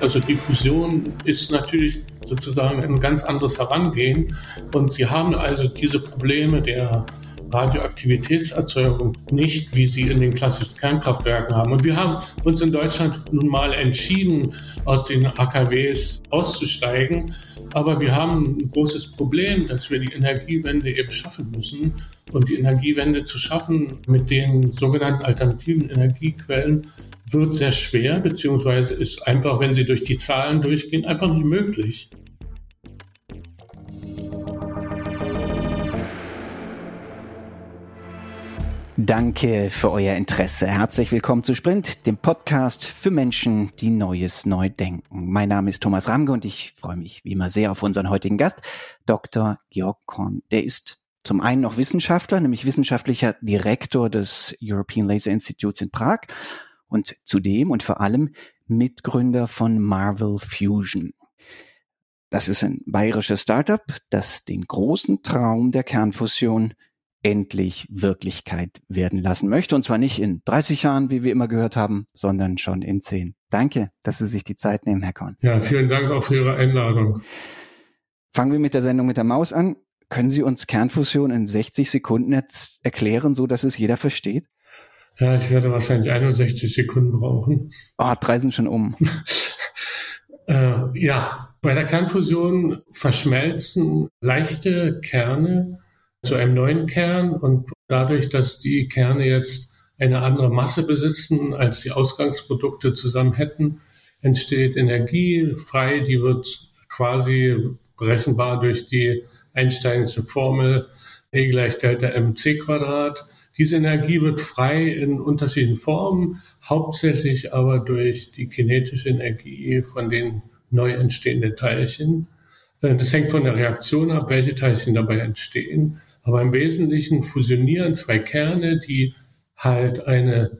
Also die Fusion ist natürlich sozusagen ein ganz anderes Herangehen. Und sie haben also diese Probleme der Radioaktivitätserzeugung nicht, wie sie in den klassischen Kernkraftwerken haben. Und wir haben uns in Deutschland nun mal entschieden, aus den AKWs auszusteigen. Aber wir haben ein großes Problem, dass wir die Energiewende eben schaffen müssen. Und die Energiewende zu schaffen mit den sogenannten alternativen Energiequellen wird sehr schwer, beziehungsweise ist einfach, wenn Sie durch die Zahlen durchgehen, einfach nicht möglich. Danke für euer Interesse. Herzlich willkommen zu Sprint, dem Podcast für Menschen, die Neues neu denken. Mein Name ist Thomas Ramge und ich freue mich wie immer sehr auf unseren heutigen Gast, Dr. Georg Korn. Der ist zum einen noch Wissenschaftler, nämlich wissenschaftlicher Direktor des European Laser Institutes in Prag und zudem und vor allem Mitgründer von Marvel Fusion. Das ist ein bayerisches Startup, das den großen Traum der Kernfusion endlich Wirklichkeit werden lassen möchte. Und zwar nicht in 30 Jahren, wie wir immer gehört haben, sondern schon in 10. Danke, dass Sie sich die Zeit nehmen, Herr Korn. Ja, vielen Dank auch für Ihre Einladung. Fangen wir mit der Sendung mit der Maus an. Können Sie uns Kernfusion in 60 Sekunden jetzt erklären, so dass es jeder versteht? Ja, ich werde wahrscheinlich 61 Sekunden brauchen. Ah, oh, drei sind schon um. äh, ja, bei der Kernfusion verschmelzen leichte Kerne zu einem neuen Kern und dadurch, dass die Kerne jetzt eine andere Masse besitzen, als die Ausgangsprodukte zusammen hätten, entsteht Energie frei, die wird quasi berechenbar durch die Einsteinsche Formel E gleich Delta mc Quadrat. Diese Energie wird frei in unterschiedlichen Formen, hauptsächlich aber durch die kinetische Energie von den neu entstehenden Teilchen. Äh, das hängt von der Reaktion ab, welche Teilchen dabei entstehen. Aber im Wesentlichen fusionieren zwei Kerne, die halt eine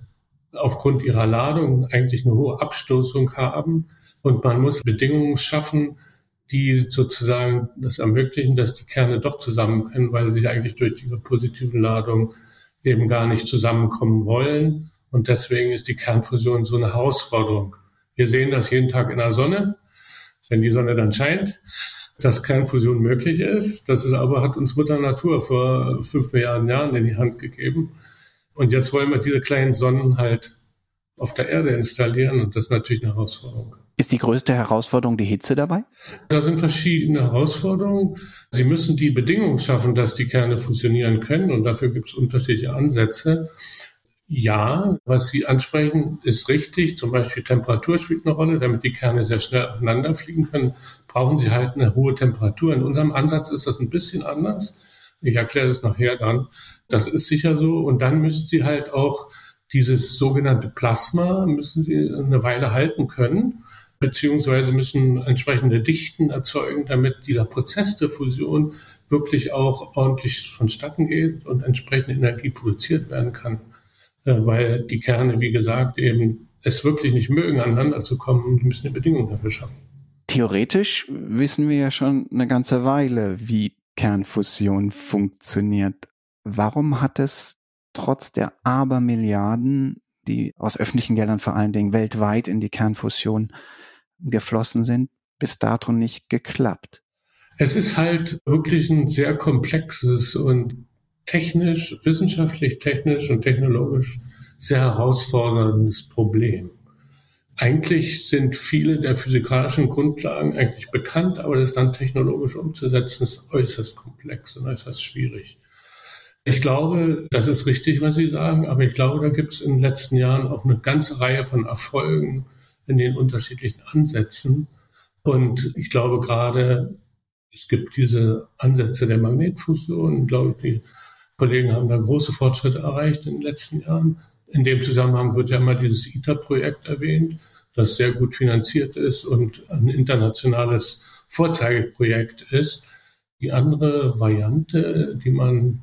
aufgrund ihrer Ladung eigentlich eine hohe Abstoßung haben. Und man muss Bedingungen schaffen, die sozusagen das ermöglichen, dass die Kerne doch zusammen können, weil sie eigentlich durch ihre positiven Ladung eben gar nicht zusammenkommen wollen. Und deswegen ist die Kernfusion so eine Herausforderung. Wir sehen das jeden Tag in der Sonne, wenn die Sonne dann scheint dass Kernfusion möglich ist. Das ist aber, hat uns Mutter Natur vor fünf Milliarden Jahren in die Hand gegeben. Und jetzt wollen wir diese kleinen Sonnen halt auf der Erde installieren und das ist natürlich eine Herausforderung. Ist die größte Herausforderung die Hitze dabei? Da sind verschiedene Herausforderungen. Sie müssen die Bedingungen schaffen, dass die Kerne fusionieren können und dafür gibt es unterschiedliche Ansätze. Ja, was Sie ansprechen, ist richtig. Zum Beispiel Temperatur spielt eine Rolle. Damit die Kerne sehr schnell aufeinander fliegen können, brauchen sie halt eine hohe Temperatur. In unserem Ansatz ist das ein bisschen anders. Ich erkläre das nachher dann. Das ist sicher so. Und dann müssen sie halt auch dieses sogenannte Plasma müssen sie eine Weile halten können, beziehungsweise müssen entsprechende Dichten erzeugen, damit dieser Prozess der Fusion wirklich auch ordentlich vonstatten geht und entsprechende Energie produziert werden kann. Äh, weil die Kerne, wie gesagt, eben es wirklich nicht mögen, aneinander zu kommen. Die müssen die Bedingungen dafür schaffen. Theoretisch wissen wir ja schon eine ganze Weile, wie Kernfusion funktioniert. Warum hat es trotz der Abermilliarden, die aus öffentlichen Geldern vor allen Dingen weltweit in die Kernfusion geflossen sind, bis dato nicht geklappt? Es ist halt wirklich ein sehr komplexes und technisch, wissenschaftlich, technisch und technologisch sehr herausforderndes Problem. Eigentlich sind viele der physikalischen Grundlagen eigentlich bekannt, aber das dann technologisch umzusetzen ist äußerst komplex und äußerst schwierig. Ich glaube, das ist richtig, was Sie sagen, aber ich glaube, da gibt es in den letzten Jahren auch eine ganze Reihe von Erfolgen in den unterschiedlichen Ansätzen. Und ich glaube gerade, es gibt diese Ansätze der Magnetfusion, glaube ich, die Kollegen haben da große Fortschritte erreicht in den letzten Jahren. In dem Zusammenhang wird ja immer dieses ITER-Projekt erwähnt, das sehr gut finanziert ist und ein internationales Vorzeigeprojekt ist. Die andere Variante, die man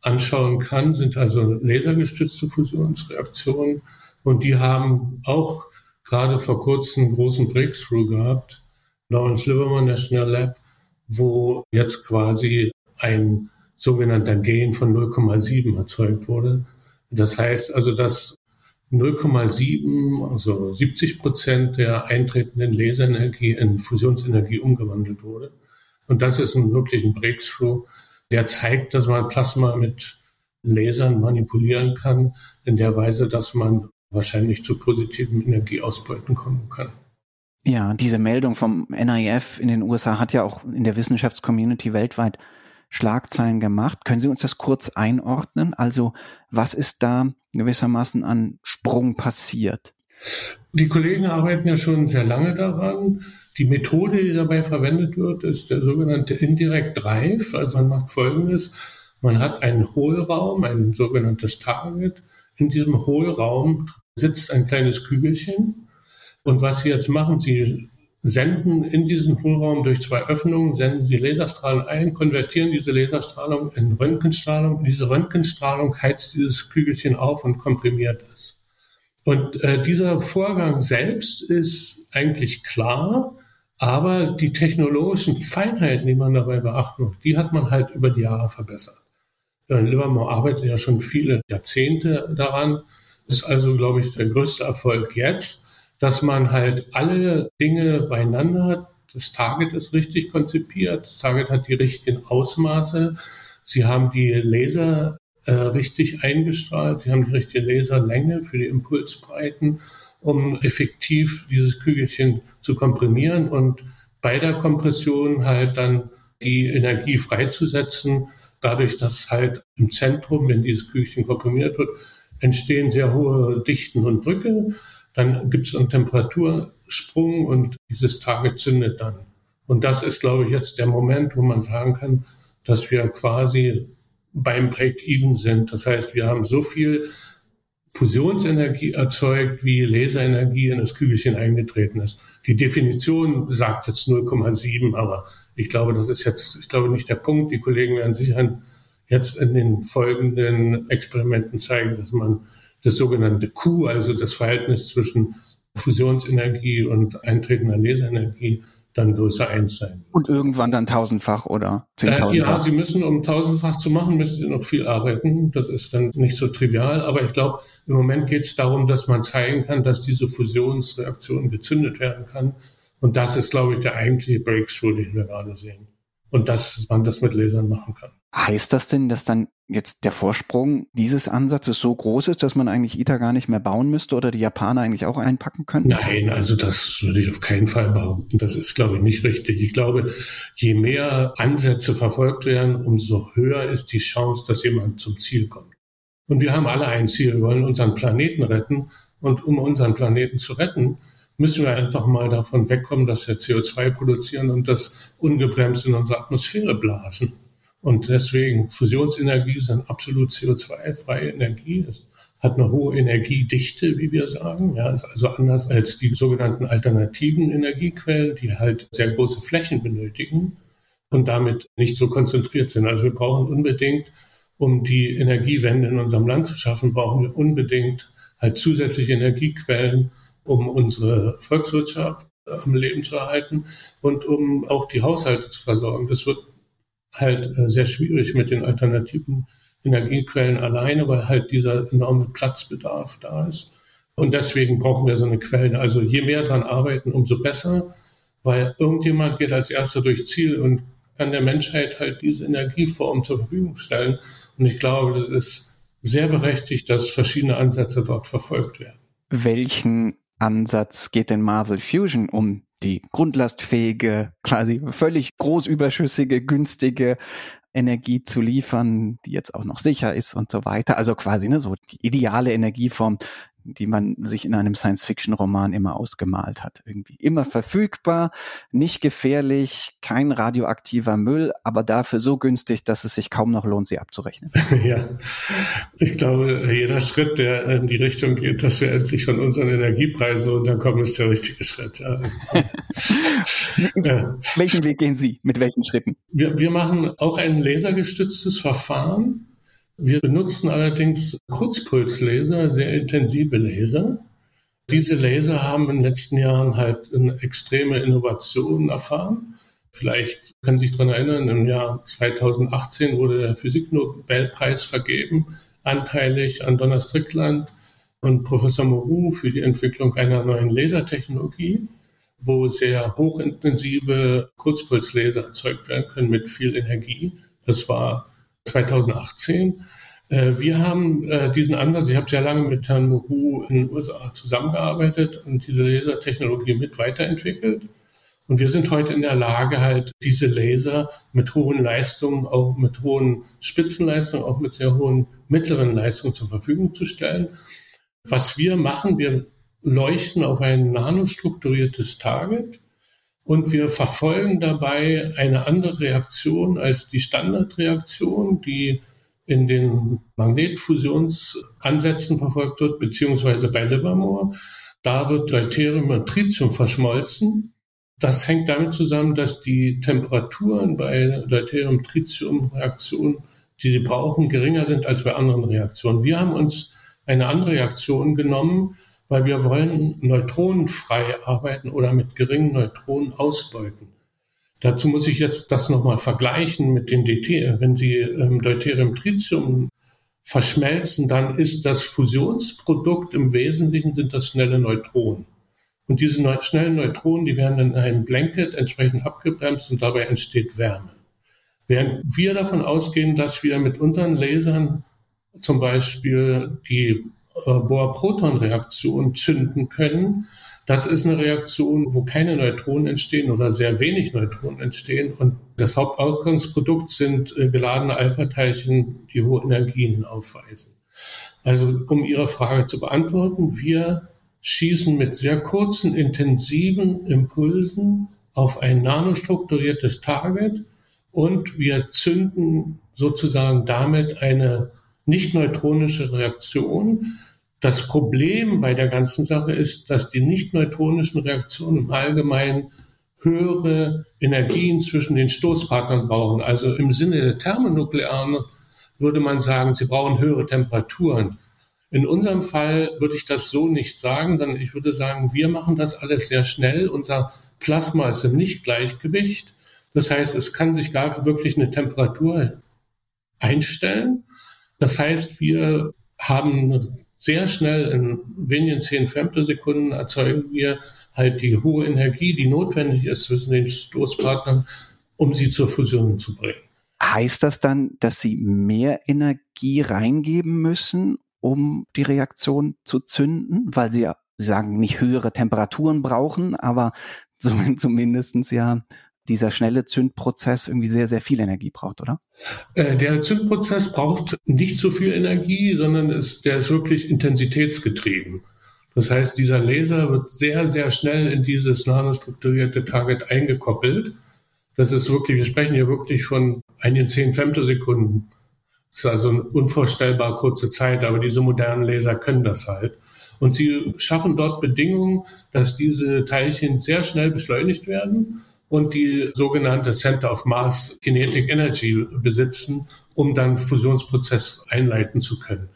anschauen kann, sind also lasergestützte Fusionsreaktionen. Und die haben auch gerade vor kurzem einen großen Breakthrough gehabt, Lawrence Livermore National Lab, wo jetzt quasi ein sogenannter Gain von 0,7 erzeugt wurde. Das heißt also, dass 0,7, also 70 Prozent der eintretenden Laserenergie in Fusionsenergie umgewandelt wurde. Und das ist ein wirklich Breakthrough, der zeigt, dass man Plasma mit Lasern manipulieren kann, in der Weise, dass man wahrscheinlich zu positiven Energieausbeuten kommen kann. Ja, diese Meldung vom NIF in den USA hat ja auch in der Wissenschaftscommunity weltweit Schlagzeilen gemacht. Können Sie uns das kurz einordnen? Also was ist da gewissermaßen an Sprung passiert? Die Kollegen arbeiten ja schon sehr lange daran. Die Methode, die dabei verwendet wird, ist der sogenannte Indirect Drive. Also man macht Folgendes. Man hat einen Hohlraum, ein sogenanntes Target. In diesem Hohlraum sitzt ein kleines Kügelchen. Und was Sie jetzt machen, Sie senden in diesen Hohlraum durch zwei Öffnungen, senden Sie Laserstrahlen ein, konvertieren diese Laserstrahlung in Röntgenstrahlung. Diese Röntgenstrahlung heizt dieses Kügelchen auf und komprimiert es. Und äh, dieser Vorgang selbst ist eigentlich klar, aber die technologischen Feinheiten, die man dabei beachten muss, die hat man halt über die Jahre verbessert. Äh, Livermore arbeitet ja schon viele Jahrzehnte daran. Das ist also, glaube ich, der größte Erfolg jetzt, dass man halt alle Dinge beieinander hat. Das Target ist richtig konzipiert. Das Target hat die richtigen Ausmaße. Sie haben die Laser äh, richtig eingestrahlt. Sie haben die richtige Laserlänge für die Impulsbreiten, um effektiv dieses Kügelchen zu komprimieren und bei der Kompression halt dann die Energie freizusetzen dadurch, dass halt im Zentrum, wenn dieses Kügelchen komprimiert wird, entstehen sehr hohe Dichten und Drücke. Dann gibt es einen Temperatursprung und dieses Target zündet dann. Und das ist, glaube ich, jetzt der Moment, wo man sagen kann, dass wir quasi beim Break-Even sind. Das heißt, wir haben so viel Fusionsenergie erzeugt, wie Laserenergie in das Kügelchen eingetreten ist. Die Definition sagt jetzt 0,7, aber ich glaube, das ist jetzt, ich glaube nicht der Punkt. Die Kollegen werden sicher jetzt in den folgenden Experimenten zeigen, dass man das sogenannte Q, also das Verhältnis zwischen Fusionsenergie und eintretender Laserenergie, dann größer eins sein. Und irgendwann dann tausendfach oder zehntausendfach? Äh, ja, Sie müssen, um tausendfach zu machen, müssen Sie noch viel arbeiten. Das ist dann nicht so trivial. Aber ich glaube, im Moment geht es darum, dass man zeigen kann, dass diese Fusionsreaktion gezündet werden kann. Und das ist, glaube ich, der eigentliche Breakthrough, den wir gerade sehen. Und dass man das mit Lasern machen kann. Heißt das denn, dass dann jetzt der Vorsprung dieses Ansatzes so groß ist, dass man eigentlich ITER gar nicht mehr bauen müsste oder die Japaner eigentlich auch einpacken können? Nein, also das würde ich auf keinen Fall behaupten. Das ist, glaube ich, nicht richtig. Ich glaube, je mehr Ansätze verfolgt werden, umso höher ist die Chance, dass jemand zum Ziel kommt. Und wir haben alle ein Ziel. Wir wollen unseren Planeten retten. Und um unseren Planeten zu retten, müssen wir einfach mal davon wegkommen, dass wir CO2 produzieren und das ungebremst in unsere Atmosphäre blasen. Und deswegen Fusionsenergie ist eine absolut CO2-freie Energie. Es hat eine hohe Energiedichte, wie wir sagen. Ja, ist also anders als die sogenannten alternativen Energiequellen, die halt sehr große Flächen benötigen und damit nicht so konzentriert sind. Also wir brauchen unbedingt, um die Energiewende in unserem Land zu schaffen, brauchen wir unbedingt halt zusätzliche Energiequellen, um unsere Volkswirtschaft am Leben zu erhalten und um auch die Haushalte zu versorgen. Das wird halt äh, sehr schwierig mit den alternativen Energiequellen alleine, weil halt dieser enorme Platzbedarf da ist. Und deswegen brauchen wir so eine Quelle. Also je mehr daran arbeiten, umso besser, weil irgendjemand geht als erster durch Ziel und kann der Menschheit halt diese Energieform zur Verfügung stellen. Und ich glaube, das ist sehr berechtigt, dass verschiedene Ansätze dort verfolgt werden. Welchen Ansatz geht denn Marvel Fusion um? die grundlastfähige, quasi völlig großüberschüssige, günstige Energie zu liefern, die jetzt auch noch sicher ist und so weiter. Also quasi ne, so die ideale Energieform, die man sich in einem Science-Fiction-Roman immer ausgemalt hat. Irgendwie immer verfügbar, nicht gefährlich, kein radioaktiver Müll, aber dafür so günstig, dass es sich kaum noch lohnt, sie abzurechnen. Ja, ich glaube, jeder Schritt, der in die Richtung geht, dass wir endlich von unseren Energiepreisen runterkommen, ist der richtige Schritt. Ja. ja. Welchen Weg gehen Sie? Mit welchen Schritten? Wir, wir machen auch ein lasergestütztes Verfahren wir benutzen allerdings Kurzpulslaser, sehr intensive Laser. Diese Laser haben in den letzten Jahren halt eine extreme Innovation erfahren. Vielleicht können Sie sich daran erinnern, im Jahr 2018 wurde der Physiknobelpreis vergeben, anteilig an Donner Strickland und Professor Moreau für die Entwicklung einer neuen Lasertechnologie, wo sehr hochintensive Kurzpulslaser erzeugt werden können mit viel Energie. Das war 2018. Äh, wir haben äh, diesen Ansatz, ich habe sehr lange mit Herrn Moreau in den USA zusammengearbeitet und diese Lasertechnologie mit weiterentwickelt. Und wir sind heute in der Lage, halt diese Laser mit hohen Leistungen, auch mit hohen Spitzenleistungen, auch mit sehr hohen mittleren Leistungen zur Verfügung zu stellen. Was wir machen, wir leuchten auf ein nanostrukturiertes Target und wir verfolgen dabei eine andere Reaktion als die Standardreaktion, die in den Magnetfusionsansätzen verfolgt wird, beziehungsweise bei Livermore. Da wird Deuterium und Tritium verschmolzen das hängt damit zusammen, dass die Temperaturen bei Deuterium-Tritium-Reaktionen, die sie brauchen, geringer sind als bei anderen Reaktionen. Wir haben uns eine andere Reaktion genommen, weil wir wollen neutronenfrei arbeiten oder mit geringen Neutronen ausbeuten. Dazu muss ich jetzt das nochmal vergleichen mit dem DT. Wenn Sie ähm, Deuterium-Tritium verschmelzen, dann ist das Fusionsprodukt im Wesentlichen sind das schnelle Neutronen. Und diese neu schnellen Neutronen, die werden in einem Blanket entsprechend abgebremst und dabei entsteht Wärme. Während wir davon ausgehen, dass wir mit unseren Lasern zum Beispiel die Bohr-Proton-Reaktion zünden können, das ist eine Reaktion, wo keine Neutronen entstehen oder sehr wenig Neutronen entstehen. Und das Hauptausgangsprodukt sind äh, geladene Alpha-Teilchen, die hohe Energien aufweisen. Also um Ihre Frage zu beantworten, wir schießen mit sehr kurzen, intensiven Impulsen auf ein nanostrukturiertes Target und wir zünden sozusagen damit eine nicht neutronische Reaktion. Das Problem bei der ganzen Sache ist, dass die nicht neutronischen Reaktionen im Allgemeinen höhere Energien zwischen den Stoßpartnern brauchen. Also im Sinne der Thermonuklearen würde man sagen, sie brauchen höhere Temperaturen. In unserem Fall würde ich das so nicht sagen, sondern ich würde sagen, wir machen das alles sehr schnell. Unser Plasma ist im Nichtgleichgewicht. Das heißt, es kann sich gar wirklich eine Temperatur einstellen. Das heißt, wir haben sehr schnell in wenigen zehn Femtosekunden erzeugen wir halt die hohe Energie, die notwendig ist zwischen den Stoßpartnern, um sie zur Fusion zu bringen. Heißt das dann, dass Sie mehr Energie reingeben müssen, um die Reaktion zu zünden, weil sie ja, sie sagen, nicht höhere Temperaturen brauchen, aber zumindestens ja dieser schnelle Zündprozess irgendwie sehr, sehr viel Energie braucht, oder? Äh, der Zündprozess braucht nicht so viel Energie, sondern ist, der ist wirklich intensitätsgetrieben. Das heißt, dieser Laser wird sehr, sehr schnell in dieses nanostrukturierte Target eingekoppelt. Das ist wirklich, wir sprechen hier wirklich von einigen zehn Femtosekunden. Das ist also eine unvorstellbar kurze Zeit, aber diese modernen Laser können das halt. Und sie schaffen dort Bedingungen, dass diese Teilchen sehr schnell beschleunigt werden und die sogenannte Center of Mass Kinetic Energy besitzen, um dann Fusionsprozess einleiten zu können.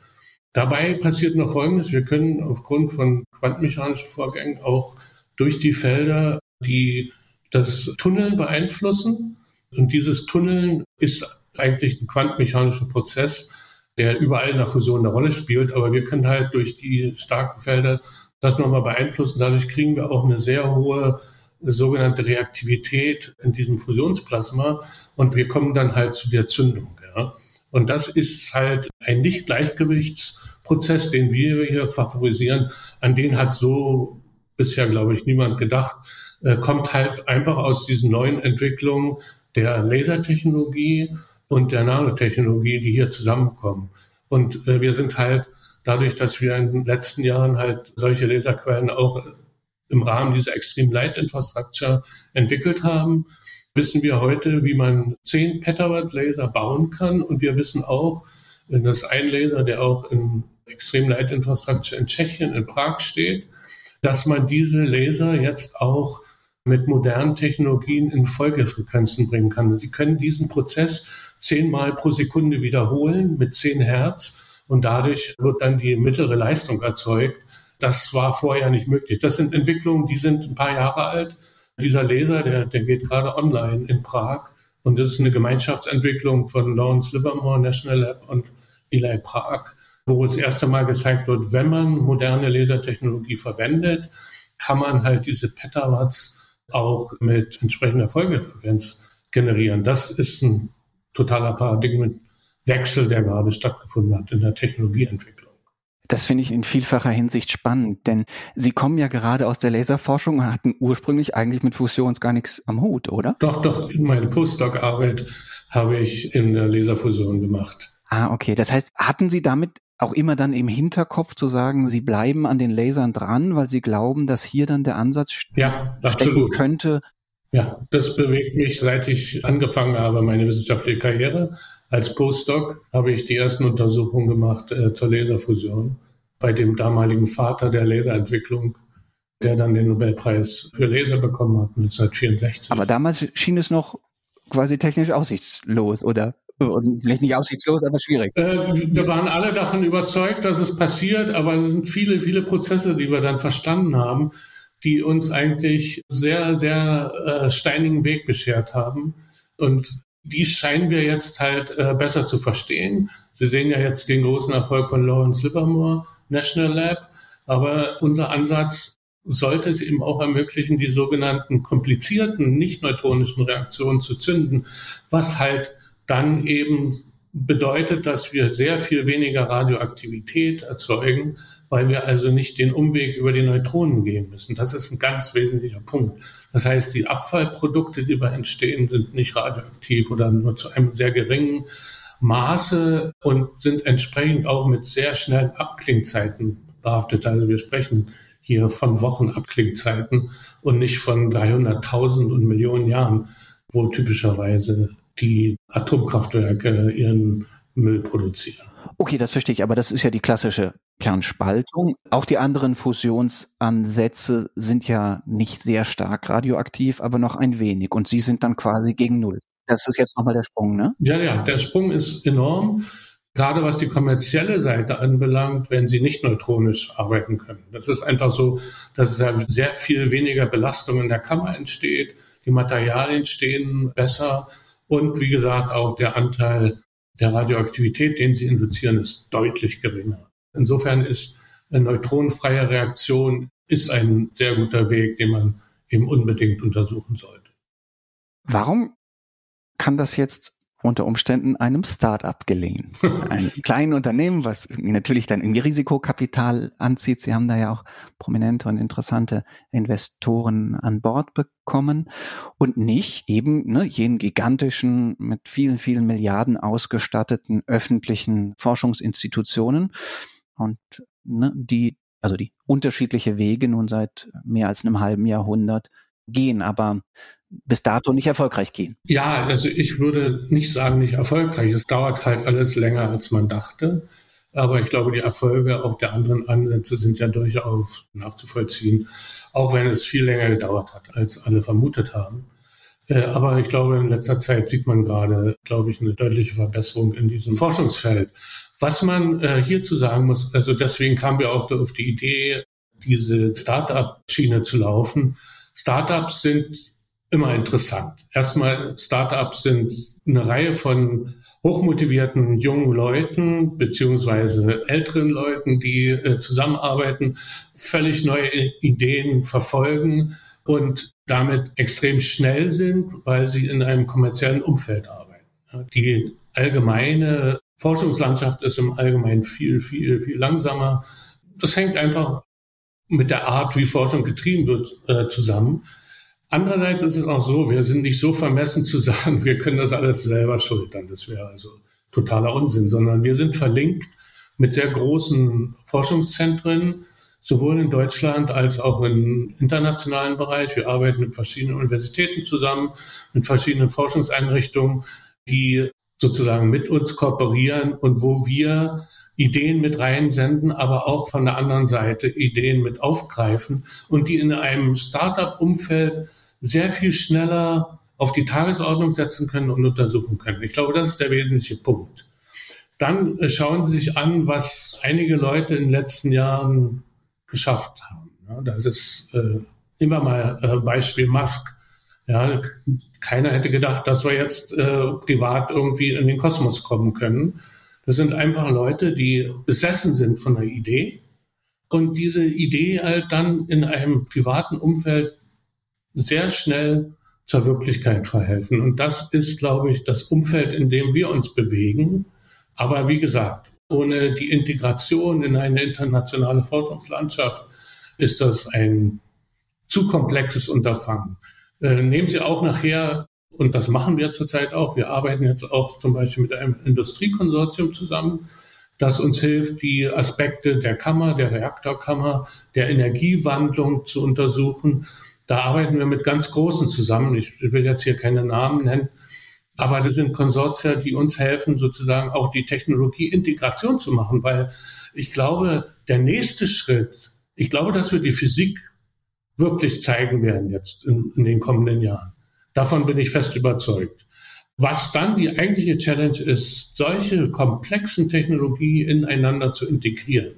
Dabei passiert noch Folgendes. Wir können aufgrund von quantenmechanischen Vorgängen auch durch die Felder die das Tunneln beeinflussen. Und dieses Tunneln ist eigentlich ein quantenmechanischer Prozess, der überall in der Fusion eine Rolle spielt. Aber wir können halt durch die starken Felder das nochmal beeinflussen. Dadurch kriegen wir auch eine sehr hohe sogenannte Reaktivität in diesem Fusionsplasma und wir kommen dann halt zu der Zündung. Ja. Und das ist halt ein Nicht-Gleichgewichtsprozess, den wir hier favorisieren. An den hat so bisher, glaube ich, niemand gedacht. Äh, kommt halt einfach aus diesen neuen Entwicklungen der Lasertechnologie und der Nanotechnologie, die hier zusammenkommen. Und äh, wir sind halt dadurch, dass wir in den letzten Jahren halt solche Laserquellen auch im Rahmen dieser Extreme Light Infrastructure entwickelt haben, wissen wir heute, wie man 10 Petawatt Laser bauen kann. Und wir wissen auch, dass ein Laser, der auch in Extreme Light Infrastructure in Tschechien, in Prag steht, dass man diese Laser jetzt auch mit modernen Technologien in Folgefrequenzen bringen kann. Sie können diesen Prozess zehnmal pro Sekunde wiederholen mit zehn Hertz und dadurch wird dann die mittlere Leistung erzeugt. Das war vorher nicht möglich. Das sind Entwicklungen, die sind ein paar Jahre alt. Dieser Laser, der, der geht gerade online in Prag und das ist eine Gemeinschaftsentwicklung von Lawrence Livermore National Lab und Eli Prag. wo das erste Mal gezeigt wird, wenn man moderne Lasertechnologie verwendet, kann man halt diese Petawatts auch mit entsprechender Folgefrequenz generieren. Das ist ein totaler Paradigmenwechsel, der gerade stattgefunden hat in der Technologieentwicklung. Das finde ich in vielfacher Hinsicht spannend, denn Sie kommen ja gerade aus der Laserforschung und hatten ursprünglich eigentlich mit Fusions gar nichts am Hut, oder? Doch, doch. In meiner Postdoc-Arbeit habe ich in der Laserfusion gemacht. Ah, okay. Das heißt, hatten Sie damit auch immer dann im Hinterkopf zu sagen, Sie bleiben an den Lasern dran, weil Sie glauben, dass hier dann der Ansatz ja, stecken könnte? Ja, das bewegt mich, seit ich angefangen habe, meine wissenschaftliche Karriere. Als Postdoc habe ich die ersten Untersuchungen gemacht äh, zur Laserfusion bei dem damaligen Vater der Laserentwicklung, der dann den Nobelpreis für Laser bekommen hat, 1964. Aber damals schien es noch quasi technisch aussichtslos, oder? Und vielleicht nicht aussichtslos, aber schwierig. Äh, wir waren alle davon überzeugt, dass es passiert, aber es sind viele, viele Prozesse, die wir dann verstanden haben, die uns eigentlich sehr, sehr äh, steinigen Weg beschert haben. Und die scheinen wir jetzt halt äh, besser zu verstehen. Sie sehen ja jetzt den großen Erfolg von Lawrence Livermore, National Lab. Aber unser Ansatz sollte es eben auch ermöglichen, die sogenannten komplizierten, nicht neutronischen Reaktionen zu zünden, was halt dann eben bedeutet, dass wir sehr viel weniger Radioaktivität erzeugen, weil wir also nicht den Umweg über die Neutronen gehen müssen. Das ist ein ganz wesentlicher Punkt. Das heißt, die Abfallprodukte, die dabei entstehen, sind nicht radioaktiv oder nur zu einem sehr geringen Maße und sind entsprechend auch mit sehr schnellen Abklingzeiten behaftet. Also wir sprechen hier von Wochenabklingzeiten und nicht von 300.000 und Millionen Jahren, wo typischerweise die Atomkraftwerke ihren Müll produzieren. Okay, das verstehe ich, aber das ist ja die klassische Kernspaltung. Auch die anderen Fusionsansätze sind ja nicht sehr stark radioaktiv, aber noch ein wenig. Und sie sind dann quasi gegen Null. Das ist jetzt nochmal der Sprung, ne? Ja, ja, der Sprung ist enorm. Gerade was die kommerzielle Seite anbelangt, wenn sie nicht neutronisch arbeiten können. Das ist einfach so, dass sehr viel weniger Belastung in der Kammer entsteht. Die Materialien stehen besser und wie gesagt, auch der Anteil der Radioaktivität, den sie induzieren, ist deutlich geringer. Insofern ist eine neutronenfreie Reaktion ist ein sehr guter Weg, den man eben unbedingt untersuchen sollte. Warum kann das jetzt unter Umständen einem Start-up gelingen. Ein kleines Unternehmen, was natürlich dann irgendwie Risikokapital anzieht. Sie haben da ja auch prominente und interessante Investoren an Bord bekommen und nicht eben ne, jenen gigantischen, mit vielen, vielen Milliarden ausgestatteten öffentlichen Forschungsinstitutionen und ne, die, also die unterschiedliche Wege nun seit mehr als einem halben Jahrhundert gehen. Aber bis dato nicht erfolgreich gehen? Ja, also ich würde nicht sagen nicht erfolgreich. Es dauert halt alles länger, als man dachte. Aber ich glaube, die Erfolge auch der anderen Ansätze sind ja durchaus nachzuvollziehen, auch wenn es viel länger gedauert hat, als alle vermutet haben. Äh, aber ich glaube, in letzter Zeit sieht man gerade, glaube ich, eine deutliche Verbesserung in diesem Forschungsfeld. Was man äh, hierzu sagen muss, also deswegen kamen wir auch auf die Idee, diese Start-up-Schiene zu laufen. Startups sind immer interessant. Erstmal, Startups sind eine Reihe von hochmotivierten jungen Leuten beziehungsweise älteren Leuten, die äh, zusammenarbeiten, völlig neue Ideen verfolgen und damit extrem schnell sind, weil sie in einem kommerziellen Umfeld arbeiten. Die allgemeine Forschungslandschaft ist im Allgemeinen viel, viel, viel langsamer. Das hängt einfach mit der Art, wie Forschung getrieben wird, äh, zusammen. Andererseits ist es auch so, wir sind nicht so vermessen zu sagen, wir können das alles selber schultern. Das wäre also totaler Unsinn, sondern wir sind verlinkt mit sehr großen Forschungszentren, sowohl in Deutschland als auch im internationalen Bereich. Wir arbeiten mit verschiedenen Universitäten zusammen, mit verschiedenen Forschungseinrichtungen, die sozusagen mit uns kooperieren und wo wir Ideen mit reinsenden, aber auch von der anderen Seite Ideen mit aufgreifen und die in einem Startup-Umfeld sehr viel schneller auf die Tagesordnung setzen können und untersuchen können. Ich glaube, das ist der wesentliche Punkt. Dann äh, schauen Sie sich an, was einige Leute in den letzten Jahren geschafft haben. Ja, das ist äh, immer mal äh, Beispiel Musk. Ja, keiner hätte gedacht, dass wir jetzt äh, privat irgendwie in den Kosmos kommen können. Das sind einfach Leute, die besessen sind von einer Idee und diese Idee halt dann in einem privaten Umfeld sehr schnell zur Wirklichkeit verhelfen. Und das ist, glaube ich, das Umfeld, in dem wir uns bewegen. Aber wie gesagt, ohne die Integration in eine internationale Forschungslandschaft ist das ein zu komplexes Unterfangen. Äh, nehmen Sie auch nachher, und das machen wir zurzeit auch, wir arbeiten jetzt auch zum Beispiel mit einem Industriekonsortium zusammen, das uns hilft, die Aspekte der Kammer, der Reaktorkammer, der Energiewandlung zu untersuchen. Da arbeiten wir mit ganz Großen zusammen. Ich will jetzt hier keine Namen nennen, aber das sind Konsortia, die uns helfen, sozusagen auch die Technologieintegration zu machen, weil ich glaube, der nächste Schritt, ich glaube, dass wir die Physik wirklich zeigen werden jetzt in, in den kommenden Jahren. Davon bin ich fest überzeugt. Was dann die eigentliche Challenge ist, solche komplexen Technologien ineinander zu integrieren.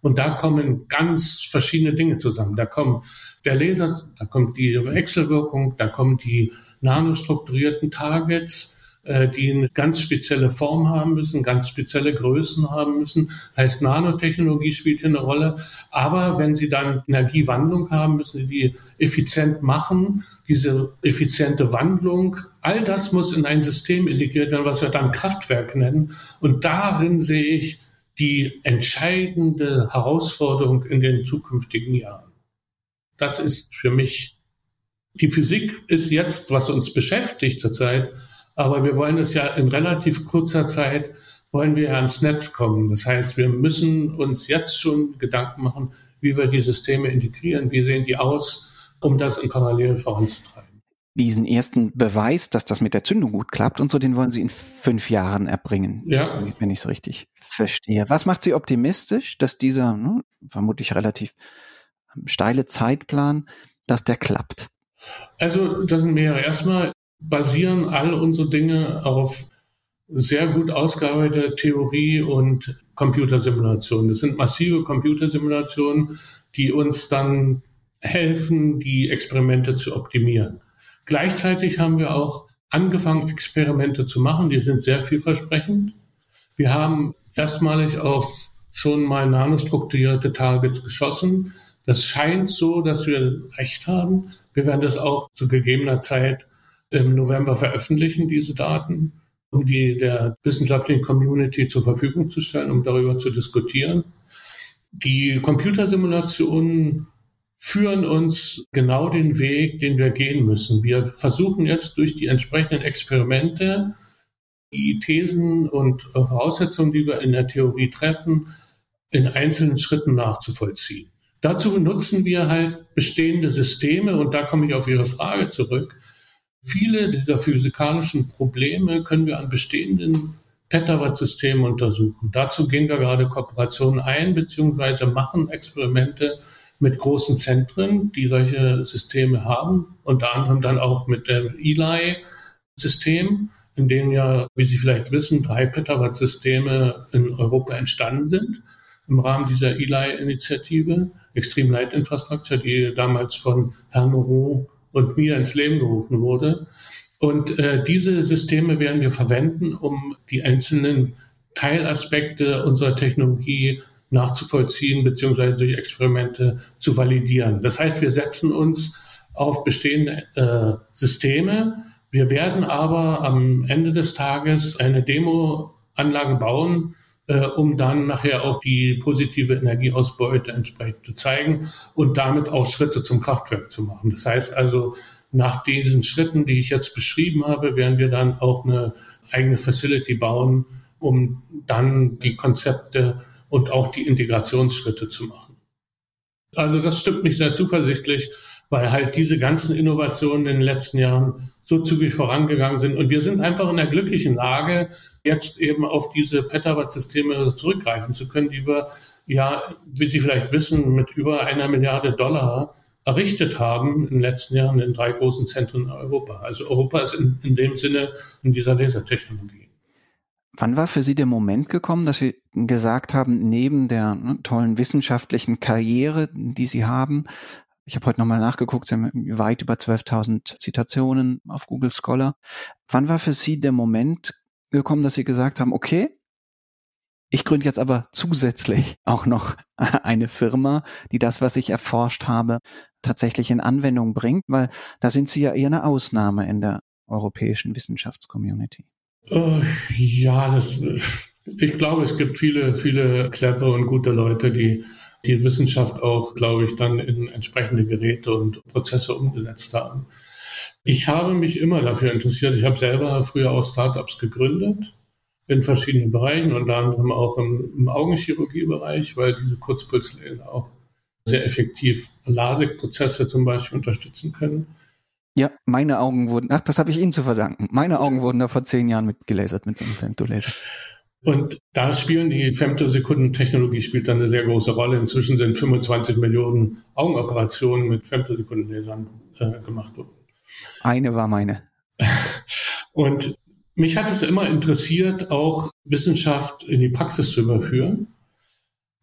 Und da kommen ganz verschiedene Dinge zusammen. Da kommt der Laser, da kommt die Wechselwirkung, da kommen die nanostrukturierten Targets, die eine ganz spezielle Form haben müssen, ganz spezielle Größen haben müssen. Heißt, Nanotechnologie spielt hier eine Rolle. Aber wenn Sie dann Energiewandlung haben, müssen Sie die effizient machen. Diese effiziente Wandlung, all das muss in ein System integriert werden, was wir dann Kraftwerk nennen. Und darin sehe ich die entscheidende Herausforderung in den zukünftigen Jahren. Das ist für mich, die Physik ist jetzt, was uns beschäftigt zurzeit, aber wir wollen es ja in relativ kurzer Zeit, wollen wir ans Netz kommen. Das heißt, wir müssen uns jetzt schon Gedanken machen, wie wir die Systeme integrieren, wie sehen die aus, um das in Parallel voranzutreiben. Diesen ersten Beweis, dass das mit der Zündung gut klappt und so, den wollen Sie in fünf Jahren erbringen, ja. wenn ich es richtig verstehe. Was macht Sie optimistisch, dass dieser ne, vermutlich relativ steile Zeitplan, dass der klappt? Also das sind mehrere. Erstmal basieren all unsere Dinge auf sehr gut ausgearbeitete Theorie und Computersimulationen. Das sind massive Computersimulationen, die uns dann helfen, die Experimente zu optimieren. Gleichzeitig haben wir auch angefangen, Experimente zu machen, die sind sehr vielversprechend. Wir haben erstmalig auf schon mal nanostrukturierte Targets geschossen. Das scheint so, dass wir recht haben. Wir werden das auch zu gegebener Zeit im November veröffentlichen, diese Daten, um die der wissenschaftlichen Community zur Verfügung zu stellen, um darüber zu diskutieren. Die Computersimulationen führen uns genau den Weg, den wir gehen müssen. Wir versuchen jetzt durch die entsprechenden Experimente die Thesen und Voraussetzungen, die wir in der Theorie treffen, in einzelnen Schritten nachzuvollziehen. Dazu nutzen wir halt bestehende Systeme und da komme ich auf Ihre Frage zurück. Viele dieser physikalischen Probleme können wir an bestehenden Petawatt-Systemen untersuchen. Dazu gehen wir gerade Kooperationen ein, beziehungsweise machen Experimente mit großen Zentren, die solche Systeme haben, unter anderem dann auch mit dem ELI-System, in dem ja, wie Sie vielleicht wissen, drei Petawatt-Systeme in Europa entstanden sind im Rahmen dieser ELI-Initiative, Extreme Light Infrastructure, die damals von Herrn Moreau und mir ins Leben gerufen wurde. Und äh, diese Systeme werden wir verwenden, um die einzelnen Teilaspekte unserer Technologie nachzuvollziehen beziehungsweise durch Experimente zu validieren. Das heißt, wir setzen uns auf bestehende äh, Systeme. Wir werden aber am Ende des Tages eine Demoanlage bauen, äh, um dann nachher auch die positive Energieausbeute entsprechend zu zeigen und damit auch Schritte zum Kraftwerk zu machen. Das heißt also, nach diesen Schritten, die ich jetzt beschrieben habe, werden wir dann auch eine eigene Facility bauen, um dann die Konzepte und auch die Integrationsschritte zu machen. Also das stimmt mich sehr zuversichtlich, weil halt diese ganzen Innovationen in den letzten Jahren so zügig vorangegangen sind. Und wir sind einfach in der glücklichen Lage, jetzt eben auf diese Petawatt-Systeme zurückgreifen zu können, die wir ja, wie Sie vielleicht wissen, mit über einer Milliarde Dollar errichtet haben in den letzten Jahren in drei großen Zentren in Europa. Also Europa ist in, in dem Sinne in dieser Lasertechnologie. Wann war für Sie der Moment gekommen, dass Sie gesagt haben, neben der ne, tollen wissenschaftlichen Karriere, die Sie haben, ich habe heute nochmal nachgeguckt, Sie haben weit über 12.000 Zitationen auf Google Scholar. Wann war für Sie der Moment gekommen, dass Sie gesagt haben, okay, Ich gründe jetzt aber zusätzlich auch noch eine Firma, die das, was ich erforscht habe, tatsächlich in Anwendung bringt, weil da sind Sie ja eher eine Ausnahme in der europäischen Wissenschaftscommunity. Uh, ja, das, ich glaube, es gibt viele, viele clever und gute Leute, die die Wissenschaft auch, glaube ich, dann in entsprechende Geräte und Prozesse umgesetzt haben. Ich habe mich immer dafür interessiert. Ich habe selber früher auch Startups gegründet in verschiedenen Bereichen, unter anderem auch im, im Augenchirurgiebereich, weil diese Kurzpulslaser auch sehr effektiv LASIK-Prozesse zum Beispiel unterstützen können. Ja, meine Augen wurden, ach, das habe ich Ihnen zu verdanken. Meine Augen wurden da vor zehn Jahren mit gelasert mit so einem Femtolaser. Und da spielen die Femtosekunden-Technologie spielt dann eine sehr große Rolle. Inzwischen sind 25 Millionen Augenoperationen mit Femtosekundenlasern äh, gemacht worden. Eine war meine. Und mich hat es immer interessiert, auch Wissenschaft in die Praxis zu überführen.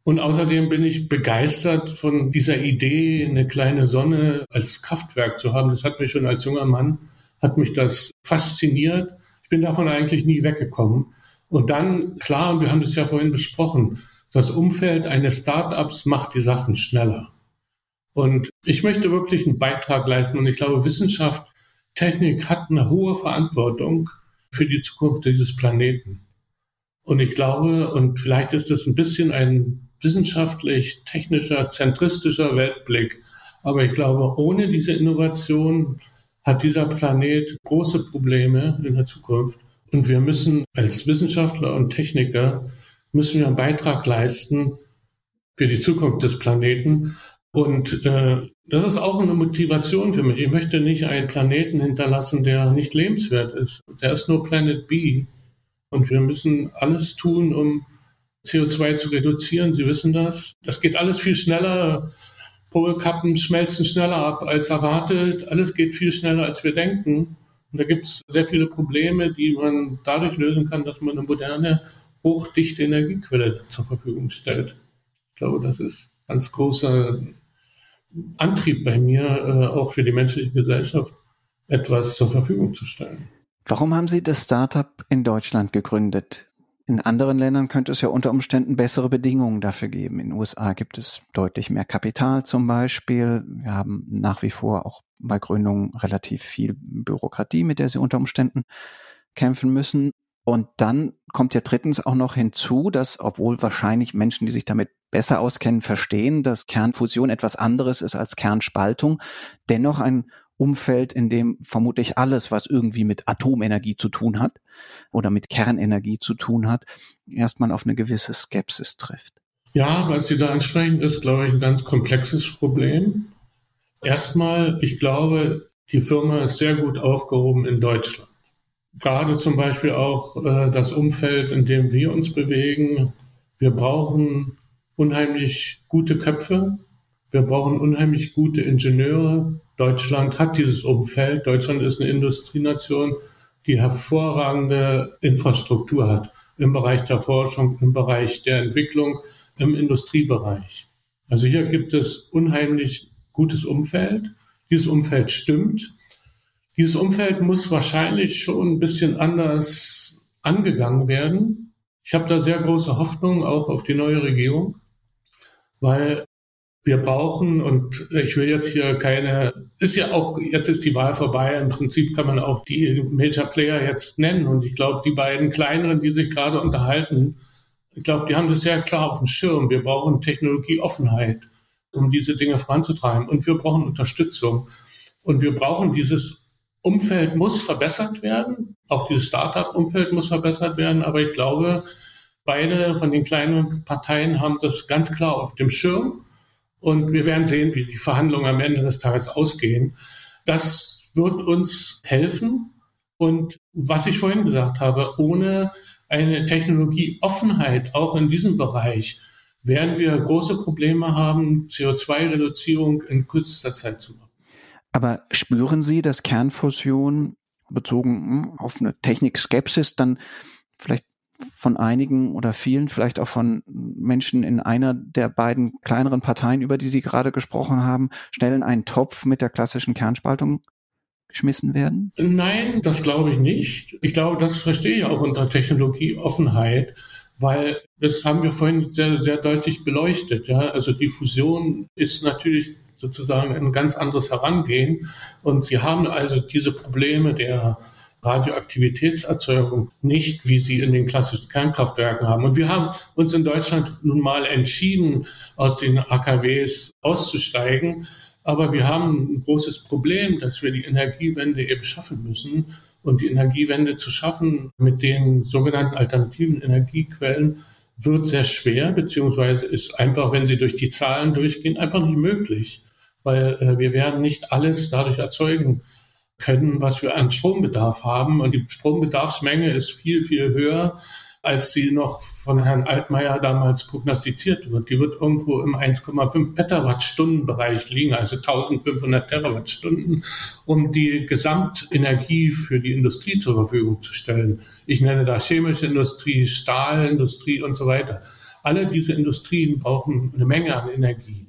Und außerdem bin ich begeistert von dieser Idee, eine kleine Sonne als Kraftwerk zu haben. Das hat mich schon als junger Mann, hat mich das fasziniert. Ich bin davon eigentlich nie weggekommen. Und dann, klar, und wir haben das ja vorhin besprochen, das Umfeld eines Startups macht die Sachen schneller. Und ich möchte wirklich einen Beitrag leisten. Und ich glaube, Wissenschaft, Technik hat eine hohe Verantwortung für die Zukunft dieses Planeten. Und ich glaube, und vielleicht ist das ein bisschen ein wissenschaftlich, technischer, zentristischer Weltblick. Aber ich glaube, ohne diese Innovation hat dieser Planet große Probleme in der Zukunft. Und wir müssen als Wissenschaftler und Techniker müssen wir einen Beitrag leisten für die Zukunft des Planeten. Und äh, das ist auch eine Motivation für mich. Ich möchte nicht einen Planeten hinterlassen, der nicht lebenswert ist. Der ist nur Planet B. Und wir müssen alles tun, um CO2 zu reduzieren. Sie wissen das. Das geht alles viel schneller. Polkappen schmelzen schneller ab als erwartet. Alles geht viel schneller, als wir denken. Und da gibt es sehr viele Probleme, die man dadurch lösen kann, dass man eine moderne, hochdichte Energiequelle zur Verfügung stellt. Ich glaube, das ist ganz großer Antrieb bei mir, äh, auch für die menschliche Gesellschaft etwas zur Verfügung zu stellen. Warum haben Sie das Startup in Deutschland gegründet? In anderen Ländern könnte es ja unter Umständen bessere Bedingungen dafür geben. In den USA gibt es deutlich mehr Kapital zum Beispiel. Wir haben nach wie vor auch bei Gründungen relativ viel Bürokratie, mit der sie unter Umständen kämpfen müssen. Und dann kommt ja drittens auch noch hinzu, dass obwohl wahrscheinlich Menschen, die sich damit besser auskennen, verstehen, dass Kernfusion etwas anderes ist als Kernspaltung, dennoch ein Umfeld, in dem vermutlich alles, was irgendwie mit Atomenergie zu tun hat oder mit Kernenergie zu tun hat, erstmal auf eine gewisse Skepsis trifft. Ja, was Sie da ansprechen, ist, glaube ich, ein ganz komplexes Problem. Erstmal, ich glaube, die Firma ist sehr gut aufgehoben in Deutschland. Gerade zum Beispiel auch äh, das Umfeld, in dem wir uns bewegen. Wir brauchen unheimlich gute Köpfe. Wir brauchen unheimlich gute Ingenieure. Deutschland hat dieses Umfeld. Deutschland ist eine Industrienation, die hervorragende Infrastruktur hat im Bereich der Forschung, im Bereich der Entwicklung, im Industriebereich. Also hier gibt es unheimlich gutes Umfeld. Dieses Umfeld stimmt. Dieses Umfeld muss wahrscheinlich schon ein bisschen anders angegangen werden. Ich habe da sehr große Hoffnung auch auf die neue Regierung, weil wir brauchen, und ich will jetzt hier keine, ist ja auch, jetzt ist die Wahl vorbei, im Prinzip kann man auch die Major Player jetzt nennen. Und ich glaube, die beiden kleineren, die sich gerade unterhalten, ich glaube, die haben das sehr klar auf dem Schirm. Wir brauchen Technologieoffenheit, um diese Dinge voranzutreiben. Und wir brauchen Unterstützung. Und wir brauchen dieses Umfeld muss verbessert werden. Auch dieses Startup-Umfeld muss verbessert werden. Aber ich glaube, beide von den kleinen Parteien haben das ganz klar auf dem Schirm und wir werden sehen, wie die Verhandlungen am Ende des Tages ausgehen. Das wird uns helfen. Und was ich vorhin gesagt habe, ohne eine Technologieoffenheit auch in diesem Bereich werden wir große Probleme haben, CO2-Reduzierung in kürzester Zeit zu machen. Aber spüren Sie, dass Kernfusion bezogen hm, auf eine Technikskepsis dann vielleicht von einigen oder vielen, vielleicht auch von Menschen in einer der beiden kleineren Parteien, über die Sie gerade gesprochen haben, schnell in einen Topf mit der klassischen Kernspaltung geschmissen werden? Nein, das glaube ich nicht. Ich glaube, das verstehe ich auch unter Technologieoffenheit, weil das haben wir vorhin sehr, sehr deutlich beleuchtet. Ja? Also die Fusion ist natürlich sozusagen ein ganz anderes Herangehen. Und sie haben also diese Probleme der Radioaktivitätserzeugung nicht, wie sie in den klassischen Kernkraftwerken haben. Und wir haben uns in Deutschland nun mal entschieden, aus den AKWs auszusteigen. Aber wir haben ein großes Problem, dass wir die Energiewende eben schaffen müssen. Und die Energiewende zu schaffen mit den sogenannten alternativen Energiequellen wird sehr schwer, beziehungsweise ist einfach, wenn Sie durch die Zahlen durchgehen, einfach nicht möglich, weil äh, wir werden nicht alles dadurch erzeugen können, was wir an Strombedarf haben. Und die Strombedarfsmenge ist viel, viel höher, als sie noch von Herrn Altmaier damals prognostiziert wird. Die wird irgendwo im 1,5 Petawattstunden-Bereich liegen, also 1500 Terawattstunden, um die Gesamtenergie für die Industrie zur Verfügung zu stellen. Ich nenne da chemische Industrie, Stahlindustrie und so weiter. Alle diese Industrien brauchen eine Menge an Energie.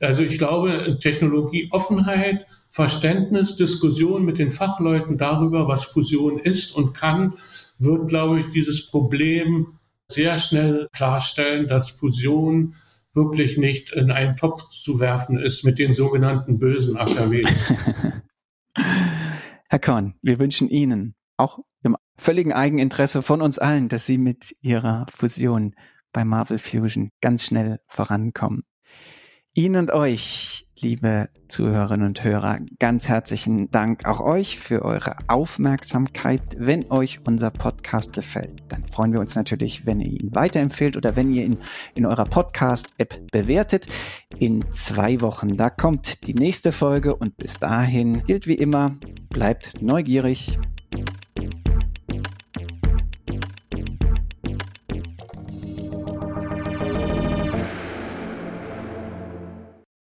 Also ich glaube, Technologieoffenheit Verständnis, Diskussion mit den Fachleuten darüber, was Fusion ist und kann, wird, glaube ich, dieses Problem sehr schnell klarstellen, dass Fusion wirklich nicht in einen Topf zu werfen ist mit den sogenannten bösen AKWs. Herr Korn, wir wünschen Ihnen auch im völligen Eigeninteresse von uns allen, dass Sie mit Ihrer Fusion bei Marvel Fusion ganz schnell vorankommen. Ihnen und euch, liebe Zuhörerinnen und Hörer, ganz herzlichen Dank auch euch für eure Aufmerksamkeit. Wenn euch unser Podcast gefällt, dann freuen wir uns natürlich, wenn ihr ihn weiterempfehlt oder wenn ihr ihn in eurer Podcast-App bewertet. In zwei Wochen, da kommt die nächste Folge und bis dahin gilt wie immer, bleibt neugierig,